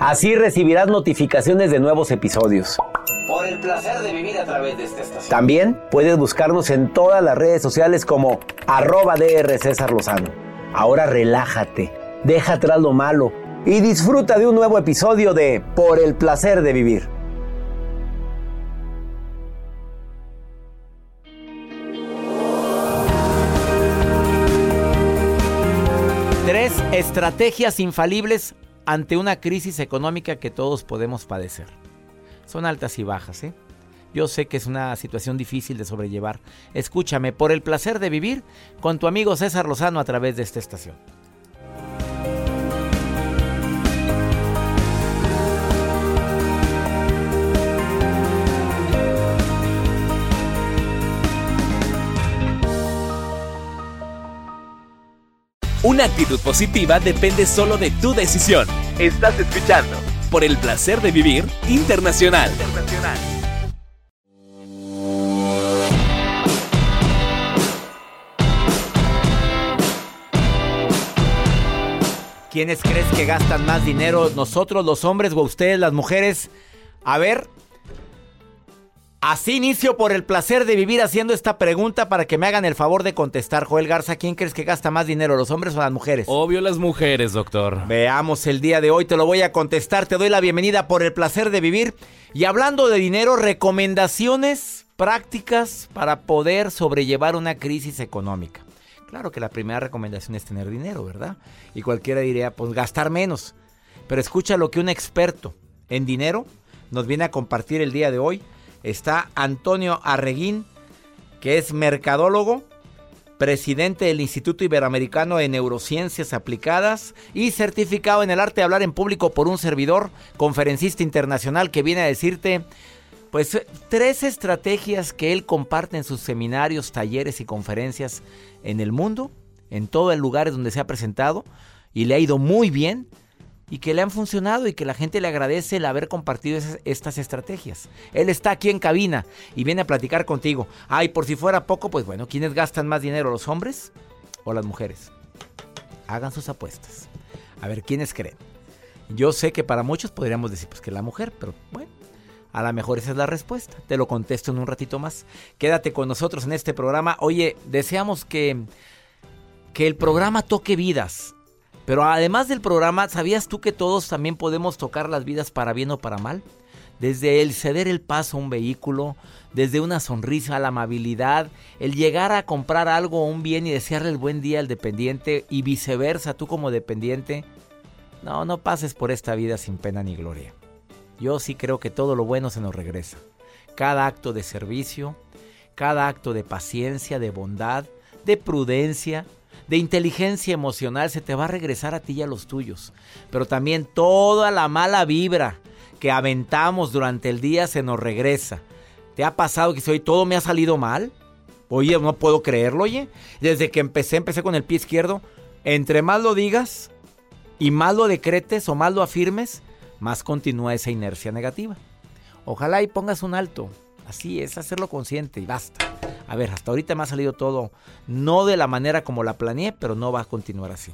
Así recibirás notificaciones de nuevos episodios. Por el placer de vivir a través de esta estación. También puedes buscarnos en todas las redes sociales como arroba DR César Lozano. Ahora relájate, deja atrás lo malo y disfruta de un nuevo episodio de Por el placer de vivir. Tres estrategias infalibles ante una crisis económica que todos podemos padecer. Son altas y bajas, ¿eh? Yo sé que es una situación difícil de sobrellevar. Escúchame por el placer de vivir con tu amigo César Lozano a través de esta estación. Una actitud positiva depende solo de tu decisión. Estás escuchando por el placer de vivir internacional. ¿Quiénes crees que gastan más dinero? ¿Nosotros los hombres o ustedes las mujeres? A ver, Así inicio por el placer de vivir haciendo esta pregunta para que me hagan el favor de contestar. Joel Garza, ¿quién crees que gasta más dinero, los hombres o las mujeres? Obvio las mujeres, doctor. Veamos el día de hoy, te lo voy a contestar. Te doy la bienvenida por el placer de vivir. Y hablando de dinero, recomendaciones prácticas para poder sobrellevar una crisis económica. Claro que la primera recomendación es tener dinero, ¿verdad? Y cualquiera diría, pues gastar menos. Pero escucha lo que un experto en dinero nos viene a compartir el día de hoy está Antonio Arreguín, que es mercadólogo, presidente del Instituto Iberoamericano de Neurociencias Aplicadas y certificado en el arte de hablar en público por un servidor, conferencista internacional que viene a decirte, pues, tres estrategias que él comparte en sus seminarios, talleres y conferencias en el mundo, en todos los lugares donde se ha presentado y le ha ido muy bien y que le han funcionado y que la gente le agradece el haber compartido estas estrategias. Él está aquí en cabina y viene a platicar contigo. Ay, por si fuera poco, pues bueno, ¿quiénes gastan más dinero, los hombres o las mujeres? Hagan sus apuestas. A ver, ¿quiénes creen? Yo sé que para muchos podríamos decir pues que la mujer, pero bueno, a lo mejor esa es la respuesta. Te lo contesto en un ratito más. Quédate con nosotros en este programa. Oye, deseamos que que el programa toque vidas pero además del programa, ¿sabías tú que todos también podemos tocar las vidas para bien o para mal? Desde el ceder el paso a un vehículo, desde una sonrisa la amabilidad, el llegar a comprar algo o un bien y desearle el buen día al dependiente y viceversa, tú como dependiente. No, no pases por esta vida sin pena ni gloria. Yo sí creo que todo lo bueno se nos regresa. Cada acto de servicio, cada acto de paciencia, de bondad, de prudencia, de inteligencia emocional, se te va a regresar a ti y a los tuyos. Pero también toda la mala vibra que aventamos durante el día se nos regresa. ¿Te ha pasado que si hoy todo me ha salido mal? Oye, no puedo creerlo, oye. Desde que empecé, empecé con el pie izquierdo. Entre más lo digas y más lo decretes o más lo afirmes, más continúa esa inercia negativa. Ojalá y pongas un alto. Así es, hacerlo consciente y basta. A ver, hasta ahorita me ha salido todo, no de la manera como la planeé, pero no va a continuar así.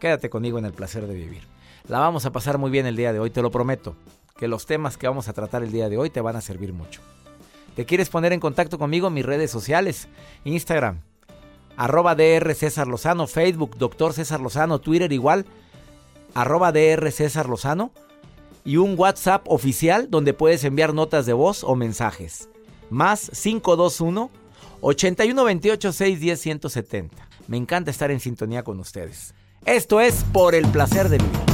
Quédate conmigo en el placer de vivir. La vamos a pasar muy bien el día de hoy, te lo prometo. Que los temas que vamos a tratar el día de hoy te van a servir mucho. ¿Te quieres poner en contacto conmigo mis redes sociales? Instagram, arroba DR César Lozano, Facebook, Doctor César Lozano, Twitter igual, arroba DR César Lozano y un WhatsApp oficial donde puedes enviar notas de voz o mensajes. Más 521 8128 610 170. Me encanta estar en sintonía con ustedes. Esto es por el placer de vivir.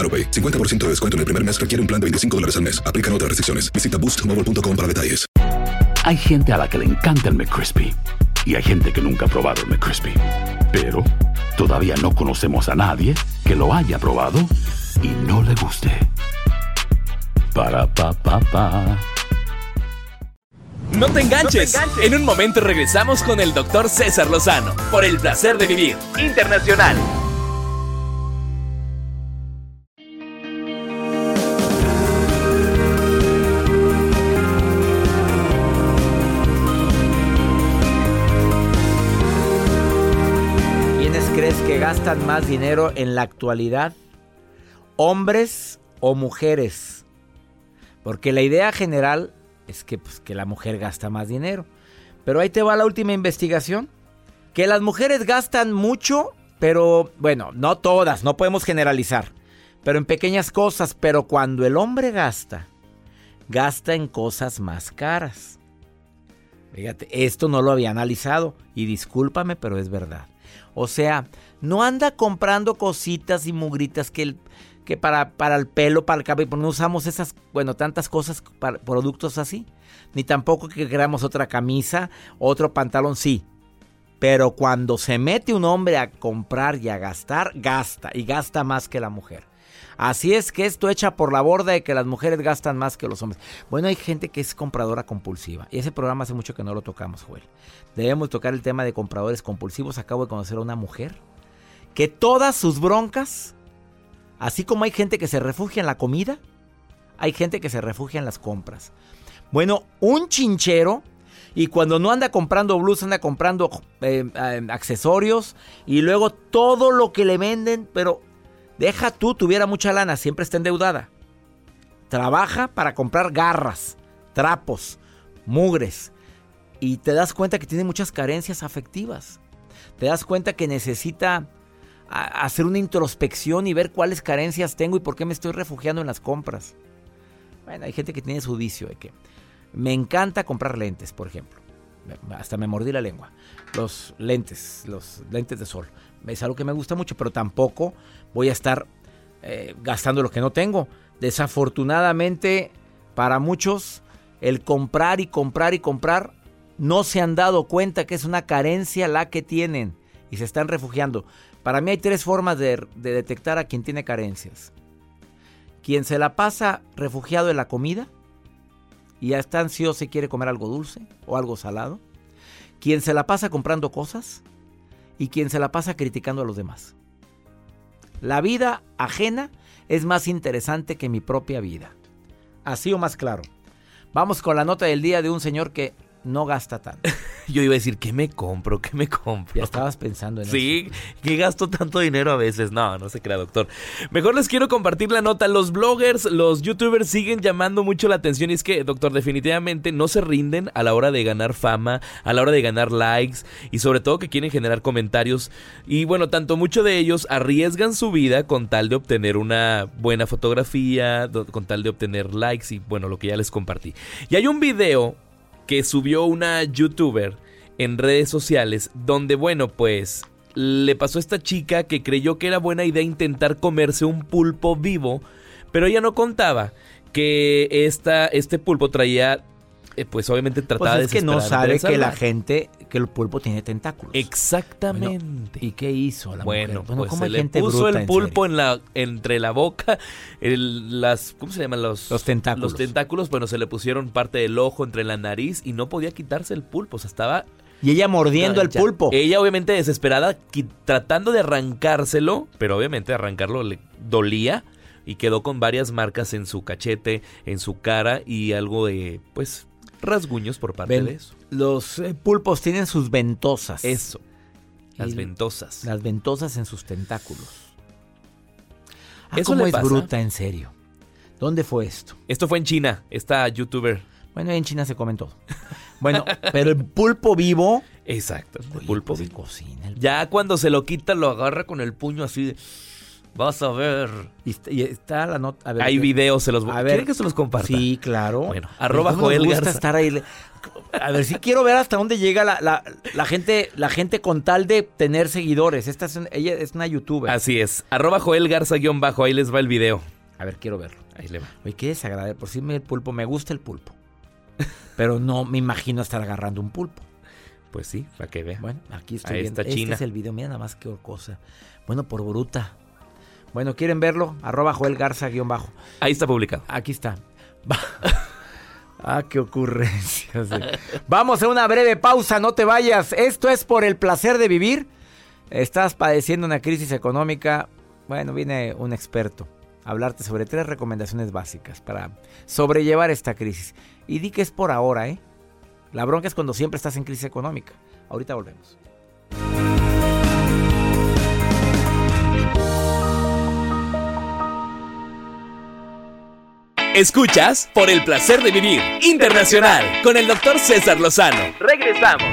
AroPay. 50% de descuento en el primer mes requiere un plan de 25 dólares al mes. Aplican otras restricciones. Visita boostmobile.com para detalles. Hay gente a la que le encanta el McCrispy y hay gente que nunca ha probado el McCrispy. Pero todavía no conocemos a nadie que lo haya probado y no le guste. Para pa pa pa. No te enganches. En un momento regresamos con el doctor César Lozano por el placer de vivir internacional. Más dinero en la actualidad? ¿Hombres o mujeres? Porque la idea general es que, pues, que la mujer gasta más dinero. Pero ahí te va la última investigación. Que las mujeres gastan mucho, pero bueno, no todas, no podemos generalizar. Pero en pequeñas cosas. Pero cuando el hombre gasta, gasta en cosas más caras. Fíjate, esto no lo había analizado y discúlpame, pero es verdad. O sea, no anda comprando cositas y mugritas que, el, que para, para el pelo, para el cabello, no usamos esas, bueno, tantas cosas, para, productos así. Ni tampoco que queramos otra camisa, otro pantalón, sí. Pero cuando se mete un hombre a comprar y a gastar, gasta y gasta más que la mujer. Así es que esto echa por la borda de que las mujeres gastan más que los hombres. Bueno, hay gente que es compradora compulsiva. Y ese programa hace mucho que no lo tocamos, Joel. Debemos tocar el tema de compradores compulsivos. Acabo de conocer a una mujer que todas sus broncas, así como hay gente que se refugia en la comida, hay gente que se refugia en las compras. Bueno, un chinchero y cuando no anda comprando blues, anda comprando eh, accesorios y luego todo lo que le venden, pero deja tú, tuviera mucha lana, siempre está endeudada. Trabaja para comprar garras, trapos, mugres y te das cuenta que tiene muchas carencias afectivas. Te das cuenta que necesita hacer una introspección y ver cuáles carencias tengo y por qué me estoy refugiando en las compras. Bueno, hay gente que tiene su vicio de que me encanta comprar lentes, por ejemplo. Hasta me mordí la lengua. Los lentes, los lentes de sol. Es algo que me gusta mucho, pero tampoco voy a estar eh, gastando lo que no tengo. Desafortunadamente, para muchos, el comprar y comprar y comprar no se han dado cuenta que es una carencia la que tienen y se están refugiando. Para mí hay tres formas de, de detectar a quien tiene carencias. Quien se la pasa refugiado en la comida y ya está ansioso y quiere comer algo dulce o algo salado. Quien se la pasa comprando cosas y quien se la pasa criticando a los demás. La vida ajena es más interesante que mi propia vida. Así o más claro. Vamos con la nota del día de un señor que no gasta tanto. Yo iba a decir, ¿qué me compro? ¿Qué me compro? Ya estabas pensando en eso. Sí, que gasto tanto dinero a veces. No, no se crea, doctor. Mejor les quiero compartir la nota. Los bloggers, los youtubers siguen llamando mucho la atención. Y es que, doctor, definitivamente no se rinden a la hora de ganar fama, a la hora de ganar likes y sobre todo que quieren generar comentarios. Y bueno, tanto muchos de ellos arriesgan su vida con tal de obtener una buena fotografía, con tal de obtener likes y bueno, lo que ya les compartí. Y hay un video que subió una youtuber en redes sociales donde, bueno, pues le pasó a esta chica que creyó que era buena idea intentar comerse un pulpo vivo, pero ella no contaba que esta, este pulpo traía eh, pues obviamente trataba pues es que no sabe que la gente, que el pulpo tiene tentáculos. Exactamente. ¿Y qué hizo la bueno, mujer? pues ¿cómo se le puso bruta, el pulpo en la, entre la boca, el- las, ¿cómo se llaman los? Los tentáculos. Los tentáculos, bueno, se le pusieron parte del ojo entre la nariz y no podía quitarse el pulpo, o sea, estaba Y ella mordiendo el pulpo. Ella obviamente desesperada, tratando de arrancárselo, pero obviamente arrancarlo le dolía y quedó con varias marcas en su cachete, en su cara y algo de, pues, rasguños por parte Ven, de eso. Los eh, pulpos tienen sus ventosas. Eso, las Y- ventosas. Las ventosas en sus tentáculos. Ah, Eso ¿Cómo le es pasa. bruta, en serio? ¿Dónde fue esto? Esto fue en China, esta youtuber. Bueno, en China se comen todo. Bueno, pero el pulpo vivo. Exacto, el Oye, pulpo pues, vivo. cocina el- Ya cuando se lo quita, lo agarra con el puño así de. Vas a ver. Y está, y está la nota. a ver, Hay videos, se los voy A ver. que se los comparta? Sí, claro. Bueno, arroba ¿Cómo nos Joel gusta Garza. estar ahí. A ver, si quiero ver hasta dónde llega la, la- la gente, la gente con tal de tener seguidores. Esta es ella es una youtuber. Así es. Arroba Joel Garza guion bajo. Ahí les va el video. A ver, quiero verlo. Ahí le va. Oye, qué desagradable. Por si me el pulpo, me gusta el pulpo. Pero no me imagino estar agarrando un pulpo. Pues sí, para que vea. Bueno, aquí estoy Ahí viendo. está Este China. es el video, mira nada más qué cosa. Bueno, por bruta. Bueno, ¿quieren verlo? Arroba Joel Garza guion bajo. Ahí está publicado. Aquí está. ah, qué ocurrencias. Vamos a una breve pausa, no te vayas. Esto es por el placer de vivir. Estás padeciendo una crisis económica. Bueno, viene un experto a hablarte sobre tres recomendaciones básicas para sobrellevar esta crisis. Y di que es por ahora, ¿eh? La bronca es cuando siempre estás en crisis económica. Ahorita volvemos. Escuchas por el placer de vivir internacional con el doctor César Lozano. Regresamos.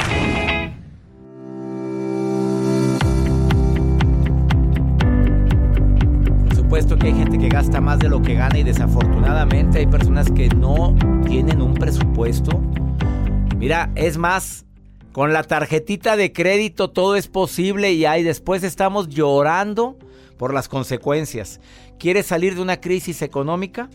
Por supuesto que hay gente que gasta más de lo que gana y desafortunadamente hay personas que no tienen un presupuesto. Mira, es más, con la tarjetita de crédito todo es posible y ahí después estamos llorando por las consecuencias. ¿Quieres salir de una crisis económica?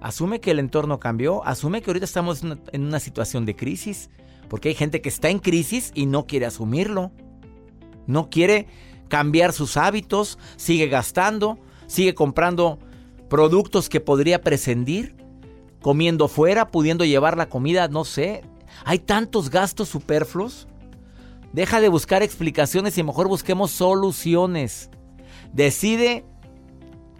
Asume que el entorno cambió, asume que ahorita estamos en una- situación de crisis, porque hay gente que está en crisis y no quiere asumirlo. No quiere cambiar sus hábitos, sigue gastando, sigue comprando productos que podría prescindir, comiendo fuera, pudiendo llevar la comida, no sé. Hay tantos gastos superfluos. Deja de buscar explicaciones y mejor busquemos soluciones. Decide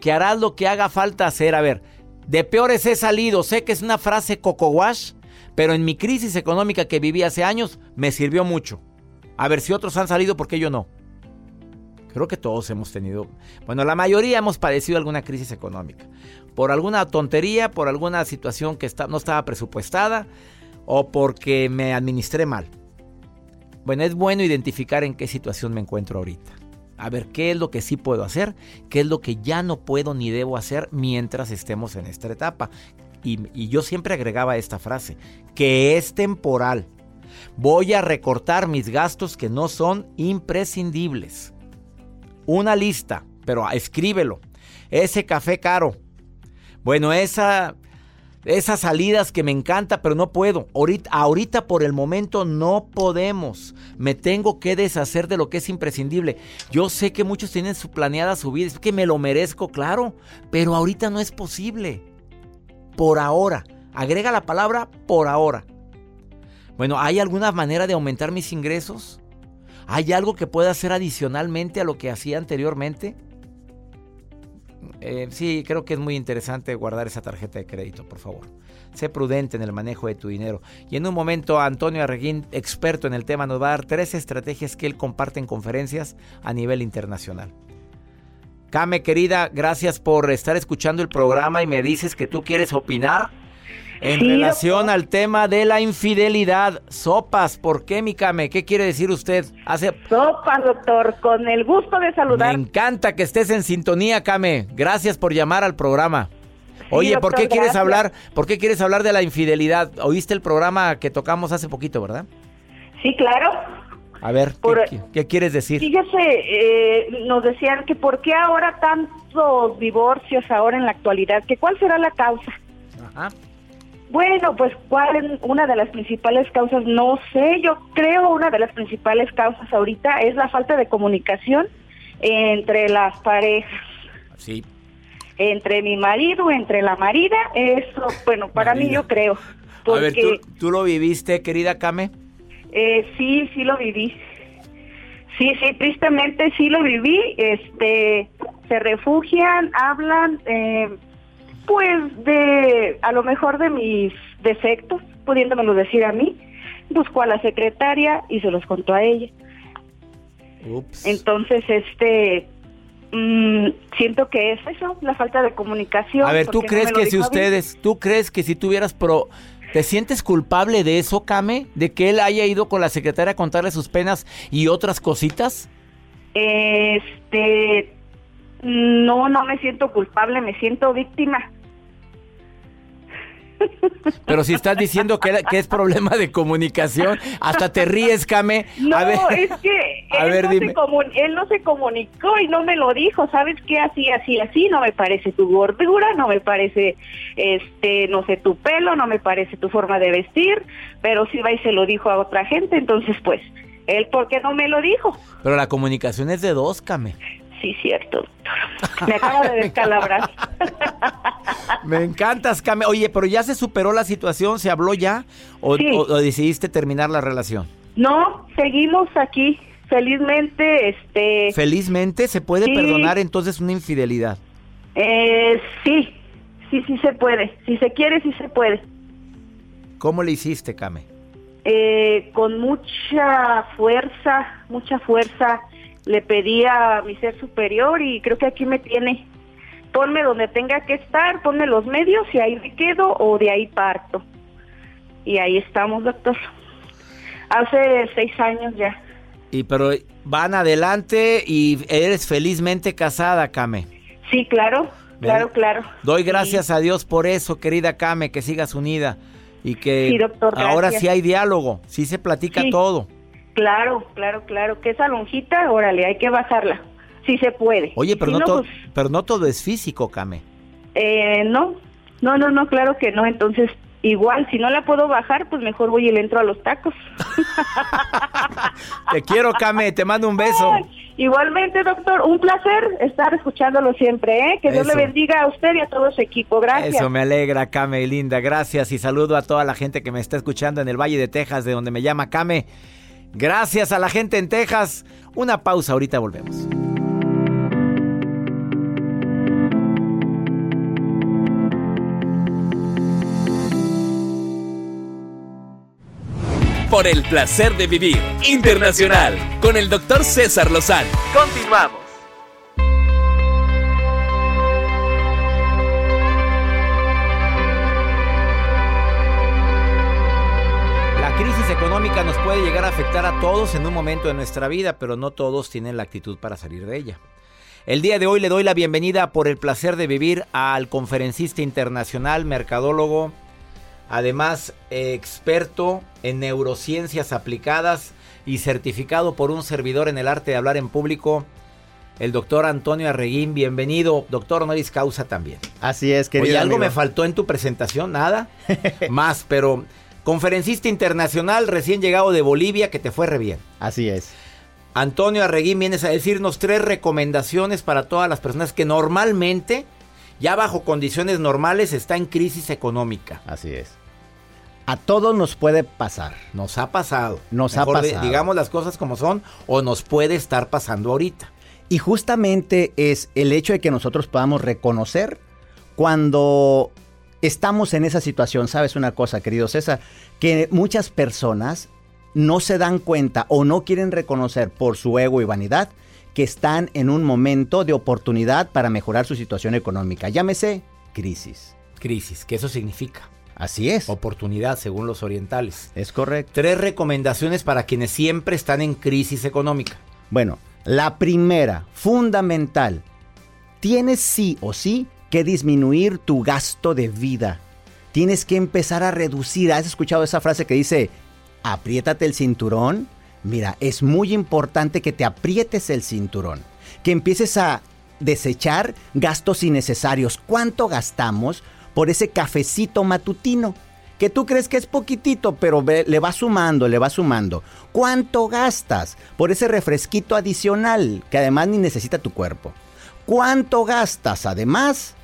que harás lo que haga falta hacer. A ver, de peores he salido. Sé que es una frase coco wash, pero en mi crisis económica que viví hace años me sirvió mucho. A ver si otros han salido, ¿por qué yo no? Creo que todos hemos tenido, bueno, la mayoría hemos padecido alguna crisis económica. Por alguna tontería, por alguna situación que no estaba presupuestada o porque me administré mal. Bueno, es bueno identificar en qué situación me encuentro ahorita. A ver qué es lo que sí puedo hacer, qué es lo que ya no puedo ni debo hacer mientras estemos en esta etapa. Y, y yo siempre agregaba esta frase, que es temporal. Voy a recortar mis gastos que no son imprescindibles. Una lista, pero escríbelo. Ese café caro. Bueno, esa esas salidas que me encanta, pero no puedo. Ahorita, por el momento no podemos. Me tengo que deshacer de lo que es imprescindible. Yo sé que muchos tienen su planeada su vida, es que me lo merezco, claro, pero ahorita no es posible. Por ahora. Agrega la palabra por ahora. Bueno, ¿hay alguna manera de aumentar mis ingresos? ¿Hay algo que pueda hacer adicionalmente a lo que hacía anteriormente? Eh, sí, creo que es muy interesante guardar esa tarjeta de crédito, por favor. Sé prudente en el manejo de tu dinero. Y en un momento, Antonio Arreguín, experto en el tema, nos va a dar tres estrategias que él comparte en conferencias a nivel internacional. Kame, querida, gracias por estar escuchando el programa y me dices que tú quieres opinar en relación al tema de la infidelidad. Sopas, ¿por qué, mi Kame? ¿Qué quiere decir usted? Hace... Sopas, doctor, con el gusto de saludar. Me encanta que estés en sintonía, Kame. Gracias por llamar al programa. Oye, ¿por qué quieres hablar? ¿Por qué quieres hablar de la infidelidad? Oíste el programa que tocamos hace poquito, ¿verdad? Sí, claro. A ver, ¿qué, quieres decir? Fíjese, eh, nos decían que por qué ahora tantos divorcios ahora en la actualidad, que cuál será la causa. Ajá. Bueno, pues cuál es una de las principales causas, no sé, yo creo una de las principales causas ahorita es la falta de comunicación entre las parejas. Sí. Entre mi marido, entre la marida, eso, bueno, para mí yo creo. A ver, ¿tú, ¿tú, lo viviste, querida Kame? Eh, sí, sí lo viví. Sí, sí, tristemente sí lo viví. Este, se refugian, hablan, eh, pues de, a lo mejor de mis defectos, pudiéndomelo decir a mí, buscó a la secretaria y se los contó a ella. Ups. Entonces, este, mm, siento que es eso, la falta de comunicación. A ver, ¿tú crees que si ustedes, tú crees que si tuvieras pro... ¿Te sientes culpable de eso, Kame? ¿De que él haya ido con la secretaria a contarle sus penas y otras cositas? Este, no, no me siento culpable, me siento víctima. Pero si estás diciendo que, que, es problema de comunicación, hasta te ríes, Kame. No, es que él, no se él no se comunicó y no me lo dijo. ¿Sabes qué? Así, así, así. No me parece tu gordura, no me parece, este, no sé, tu pelo, no me parece tu forma de vestir. Pero si va y se lo dijo a otra gente, entonces pues, él, ¿por qué no me lo dijo? Pero la comunicación es de dos, Kame. Sí, cierto, doctor. Me acaba de descalabrar. Me encantas, Came. Oye, pero ya se superó la situación, ¿se habló ya? ¿O, decidiste terminar la relación? No, seguimos aquí. Felizmente, este... ¿Felizmente se puede perdonar entonces una infidelidad? Eh, sí, sí, sí se puede. Si se quiere, sí se puede. ¿Cómo le hiciste, Came? Eh, con mucha fuerza, mucha fuerza le pedí a mi ser superior y creo que aquí me tiene. Ponme donde tenga que estar, ponme los medios y ahí me quedo o de ahí parto. Y ahí estamos, doctor. Hace seis años ya. Y pero van adelante y eres felizmente casada, Kame. Sí, claro, claro, claro. Doy gracias a Dios por eso, querida Kame, que sigas unida y que ahora sí hay diálogo, sí se platica todo. Claro, claro, claro. Que esa lonjita, órale, hay que bajarla. Si se puede. Oye, pero, no, todo, pues pero no todo es físico, Kame. Eh, no, no, no, no, claro que no. Entonces, igual, si no la puedo bajar, pues mejor voy y le entro a los tacos. te quiero, Kame, te mando un beso. igualmente, doctor, un placer estar escuchándolo siempre, ¿eh? Que Dios le bendiga a usted y a todo su equipo. Gracias. Eso me alegra, Kame, linda. Gracias y saludo a toda la gente que me está escuchando en el Valle de Texas, de donde me llama Kame. Gracias a la gente en Texas. Una pausa, ahorita volvemos. Por el placer de vivir internacional con el doctor César Lozano. Continuamos. Económica nos puede llegar a afectar a todos en un momento de nuestra vida, pero no todos tienen la actitud para salir de ella. El día de hoy le doy la bienvenida por el placer de vivir al conferencista internacional, mercadólogo, además experto en neurociencias aplicadas y certificado por un servidor en el arte de hablar en público, el doctor Antonio Arreguín. Bienvenido, doctor honoris causa también. Así es, querido Oye, ¿algo amigo. me faltó en tu presentación? Nada. Más, pero conferencista internacional recién llegado de Bolivia que te fue re bien. Así es. Antonio Arreguín, vienes a decirnos tres recomendaciones para todas las personas que normalmente, ya bajo condiciones normales, está en crisis económica. Así es. A todos nos puede pasar. Nos ha pasado. Nos ha Mejor pasado. digamos las cosas como son o nos puede estar pasando ahorita. Y justamente es el hecho de que nosotros podamos reconocer cuando estamos en esa situación. ¿Sabes una cosa, querido César? Que muchas personas no se dan cuenta o no quieren reconocer por su ego y vanidad que están en un momento de oportunidad para mejorar su situación económica. Llámese crisis. Crisis, que eso significa Así es. oportunidad según los orientales. Es correcto. Tres recomendaciones para quienes siempre están en crisis económica. Bueno, la primera, fundamental, tienes sí o sí que disminuir tu gasto de vida. Tienes que empezar a reducir. ¿Has escuchado esa frase que dice, apriétate el cinturón? Mira, es muy importante que te aprietes el cinturón, que empieces a desechar gastos innecesarios. ¿Cuánto gastamos por ese cafecito matutino? Que tú crees que es poquitito, pero le va sumando, le va sumando. ¿Cuánto gastas por ese refresquito adicional que además ni necesita tu cuerpo? ¿Cuánto gastas además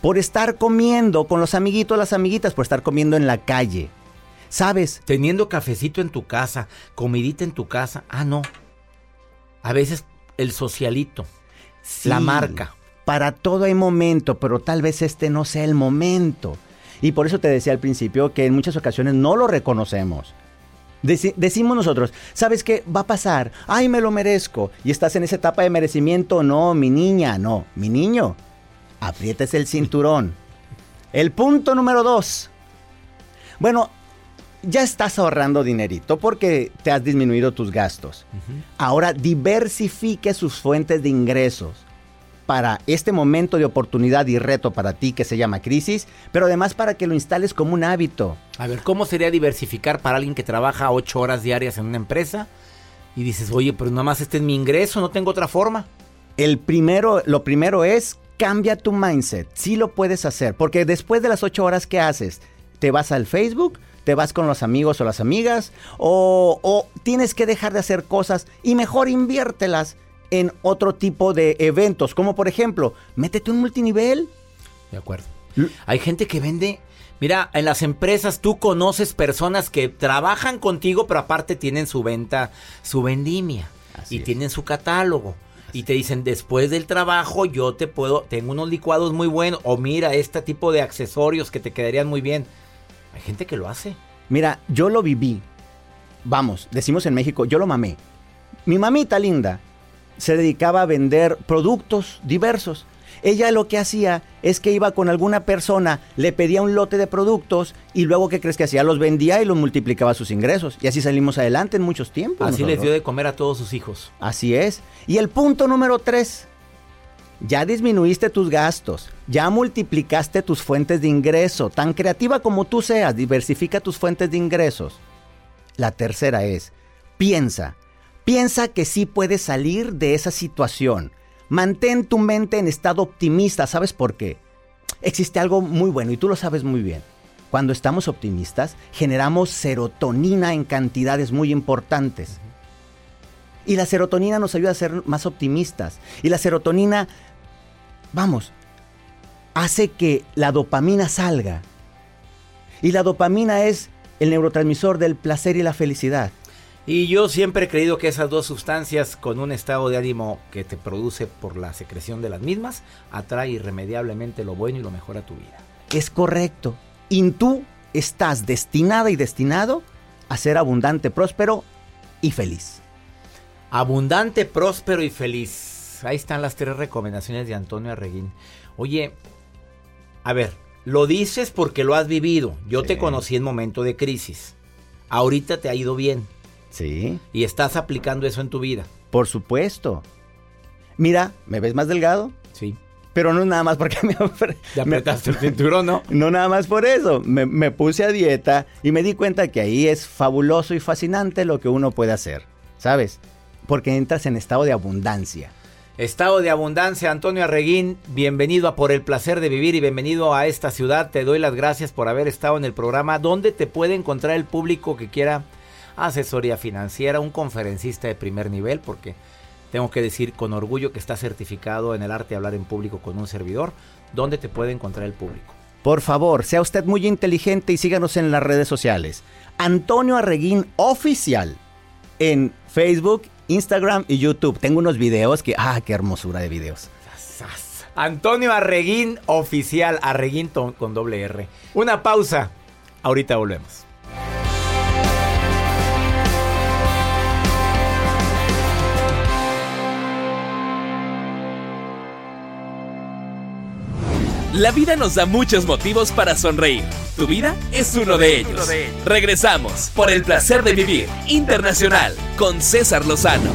por estar comiendo con los amiguitos, las amiguitas, por estar comiendo en la calle? ¿Sabes? Teniendo cafecito en tu casa, comidita en tu casa. Ah, no. A veces el socialito, la marca. Para todo hay momento, pero tal vez este no sea el momento. Y por eso te decía al principio que en muchas ocasiones no lo reconocemos. Deci- decimos nosotros, ¿sabes qué? Va a pasar. Ay, me lo merezco. Y estás en esa etapa de merecimiento. No, mi niña, no. Mi niño, aprietes el cinturón. El punto número dos. Bueno, ya estás ahorrando dinerito porque te has disminuido tus gastos. Ahora diversifique sus fuentes de ingresos para este momento de oportunidad y reto para ti que se llama crisis, pero además para que lo instales como un hábito. A ver, ¿cómo sería diversificar para alguien que trabaja ocho horas diarias en una empresa? Y dices, oye, pero nada más este es mi ingreso, no tengo otra forma. El primero, lo primero es cambia tu mindset. Sí lo puedes hacer, porque después de las ocho horas que haces, te vas al Facebook, te vas con los amigos o las amigas, o, o tienes que dejar de hacer cosas y mejor inviértelas en otro tipo de eventos, como por ejemplo, métete un multinivel. De acuerdo. Hay gente que vende. Mira, en las empresas tú conoces personas que trabajan contigo, pero aparte tienen su venta, su vendimia. Así y es. tienen su catálogo. Y te dicen, después del trabajo yo te puedo, tengo unos licuados muy buenos. O mira, este tipo de accesorios que te quedarían muy bien. Hay gente que lo hace. Mira, yo lo viví. Vamos, decimos en México, yo lo mamé. Mi mamita linda se dedicaba a vender productos diversos. Ella lo que hacía es que iba con alguna persona, le pedía un lote de productos y luego, ¿qué crees que hacía? Los vendía y los multiplicaba sus ingresos. Y así salimos adelante en muchos tiempos. Así les dio de comer a todos sus hijos. Así es. Y el punto número tres. Ya disminuiste tus gastos, ya multiplicaste tus fuentes de ingreso. Tan creativa como tú seas, diversifica tus fuentes de ingresos. La tercera es, piensa, piensa que sí puedes salir de esa situación. Mantén tu mente en estado optimista, ¿sabes por qué? Existe algo muy bueno y tú lo sabes muy bien. Cuando estamos optimistas, generamos serotonina en cantidades muy importantes. Y la serotonina nos ayuda a ser más optimistas. Y la serotonina, vamos, hace que la dopamina salga. Y la dopamina es el neurotransmisor del placer y la felicidad. Y yo siempre he creído que esas dos sustancias, con un estado de ánimo que te produce por la secreción de las mismas, atrae irremediablemente lo bueno y lo mejor a tu vida. Es correcto. Y tú estás destinada y destinado a ser abundante, próspero y feliz. Abundante, próspero y feliz. Ahí están las tres recomendaciones de Antonio Arreguín. Oye, a ver, lo dices porque lo has vivido. Yo te conocí en momento de crisis. Ahorita te ha ido bien Sí, y estás aplicando eso en tu vida. por supuesto. Mira, ¿me ves más delgado? Sí. Pero no nada más porque me, Te apretaste el cinturón, ¿no? No nada más por eso, me, me puse a dieta y me di cuenta que ahí es fabuloso y fascinante lo que uno puede hacer, ¿sabes? Porque entras en estado de abundancia. Estado de abundancia, Antonio Arreguín, bienvenido a Por el Placer de Vivir y bienvenido a esta ciudad. Te doy las gracias por haber estado en el programa. ¿Dónde te puede encontrar el público que quiera asesoría financiera, un conferencista de primer nivel? Porque tengo que decir con orgullo que está certificado en el arte de hablar en público con un servidor. ¿Dónde te puede encontrar el público? Por favor, sea usted muy inteligente y síganos en las redes sociales. Antonio Arreguín Oficial en Facebook, Instagram y YouTube. Tengo unos videos que, ah, qué hermosura de videos. Antonio Arreguín Oficial, Arreguín con doble R. Una pausa. Ahorita volvemos. La vida nos da muchos motivos para sonreír. Tu vida es uno de ellos. Regresamos por el placer de vivir internacional con César Lozano.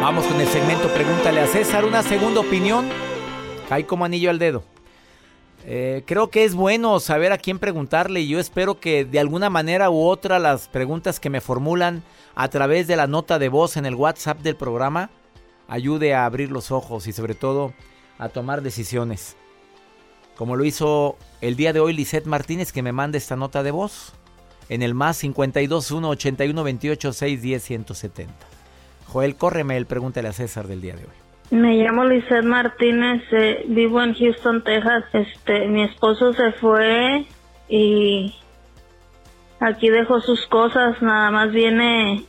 Vamos con el segmento Pregúntale a César. Una segunda opinión. Cae como anillo al dedo. Eh, creo que es bueno saber a quién preguntarle y yo espero que de alguna manera u otra las preguntas que me formulan a través de la nota de voz en el WhatsApp del programa ayude a abrir los ojos y sobre todo a tomar decisiones. Como lo hizo el día de hoy Lisette Martínez que me manda esta nota de voz en el más 521 81 28 610 170. Joel, córreme el pregúntale a César del día de hoy. Me llamo Lizeth Martínez, eh, vivo en Houston, Texas. Este, mi esposo se fue y aquí dejó sus cosas, nada más viene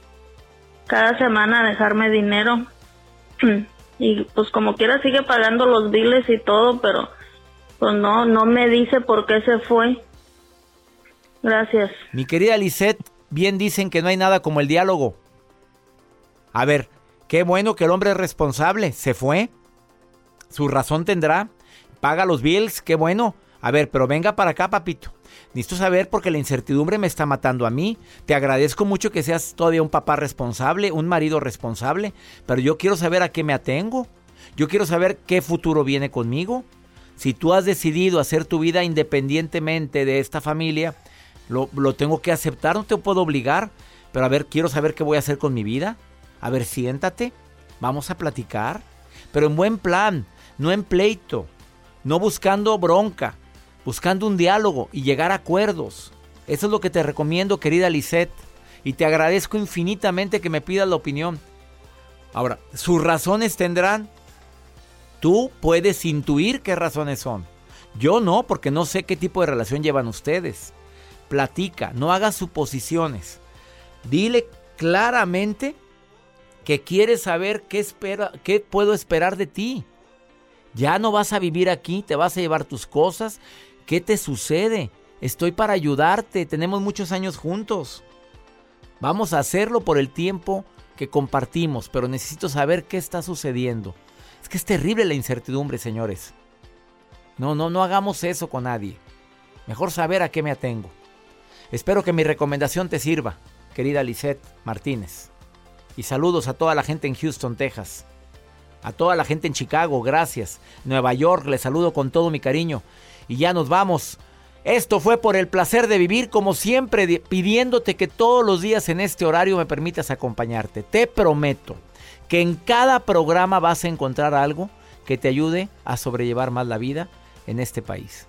cada semana a dejarme dinero. y pues como quiera sigue pagando los biles y todo, pero pues no no me dice por qué se fue. Gracias. Mi querida Lisette, bien dicen que no hay nada como el diálogo. A ver, Qué bueno que el hombre es responsable. Se fue. Su razón tendrá. Paga los bills. Qué bueno. A ver, pero venga para acá, papito. Necesito saber porque la incertidumbre me está matando a mí. Te agradezco mucho que seas todavía un papá responsable, un marido responsable, pero yo quiero saber a qué me atengo. Yo quiero saber qué futuro viene conmigo. Si tú has decidido hacer tu vida independientemente de esta familia, lo, lo tengo que aceptar, no te puedo obligar. Pero a ver, quiero saber qué voy a hacer con mi vida. A ver, siéntate, vamos a platicar, pero en buen plan, no en pleito, no buscando bronca, buscando un diálogo y llegar a acuerdos. Eso es lo que te recomiendo, querida Lisette, y te agradezco infinitamente que me pidas la opinión. Ahora, sus razones tendrán. Tú puedes intuir qué razones son. Yo no, porque no sé qué tipo de relación llevan ustedes. Platica, no hagas suposiciones. Dile claramente que quieres saber qué espera, qué puedo esperar de ti. Ya no vas a vivir aquí, te vas a llevar tus cosas. ¿Qué te sucede? Estoy para ayudarte, tenemos muchos años juntos. Vamos a hacerlo por el tiempo que compartimos, pero necesito saber qué está sucediendo. Es que es terrible la incertidumbre, señores. No, no, no hagamos eso con nadie. Mejor saber a qué me atengo. Espero que mi recomendación te sirva, querida Lisette Martínez. Y saludos a toda la gente en Houston, Texas. A toda la gente en Chicago, gracias. Nueva York, les saludo con todo mi cariño. Y ya nos vamos. Esto fue por el placer de vivir, como siempre, pidiéndote que todos los días en este horario me permitas acompañarte. Te prometo que en cada programa vas a encontrar algo que te ayude a sobrellevar más la vida en este país.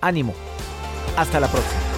Ánimo. Hasta la próxima.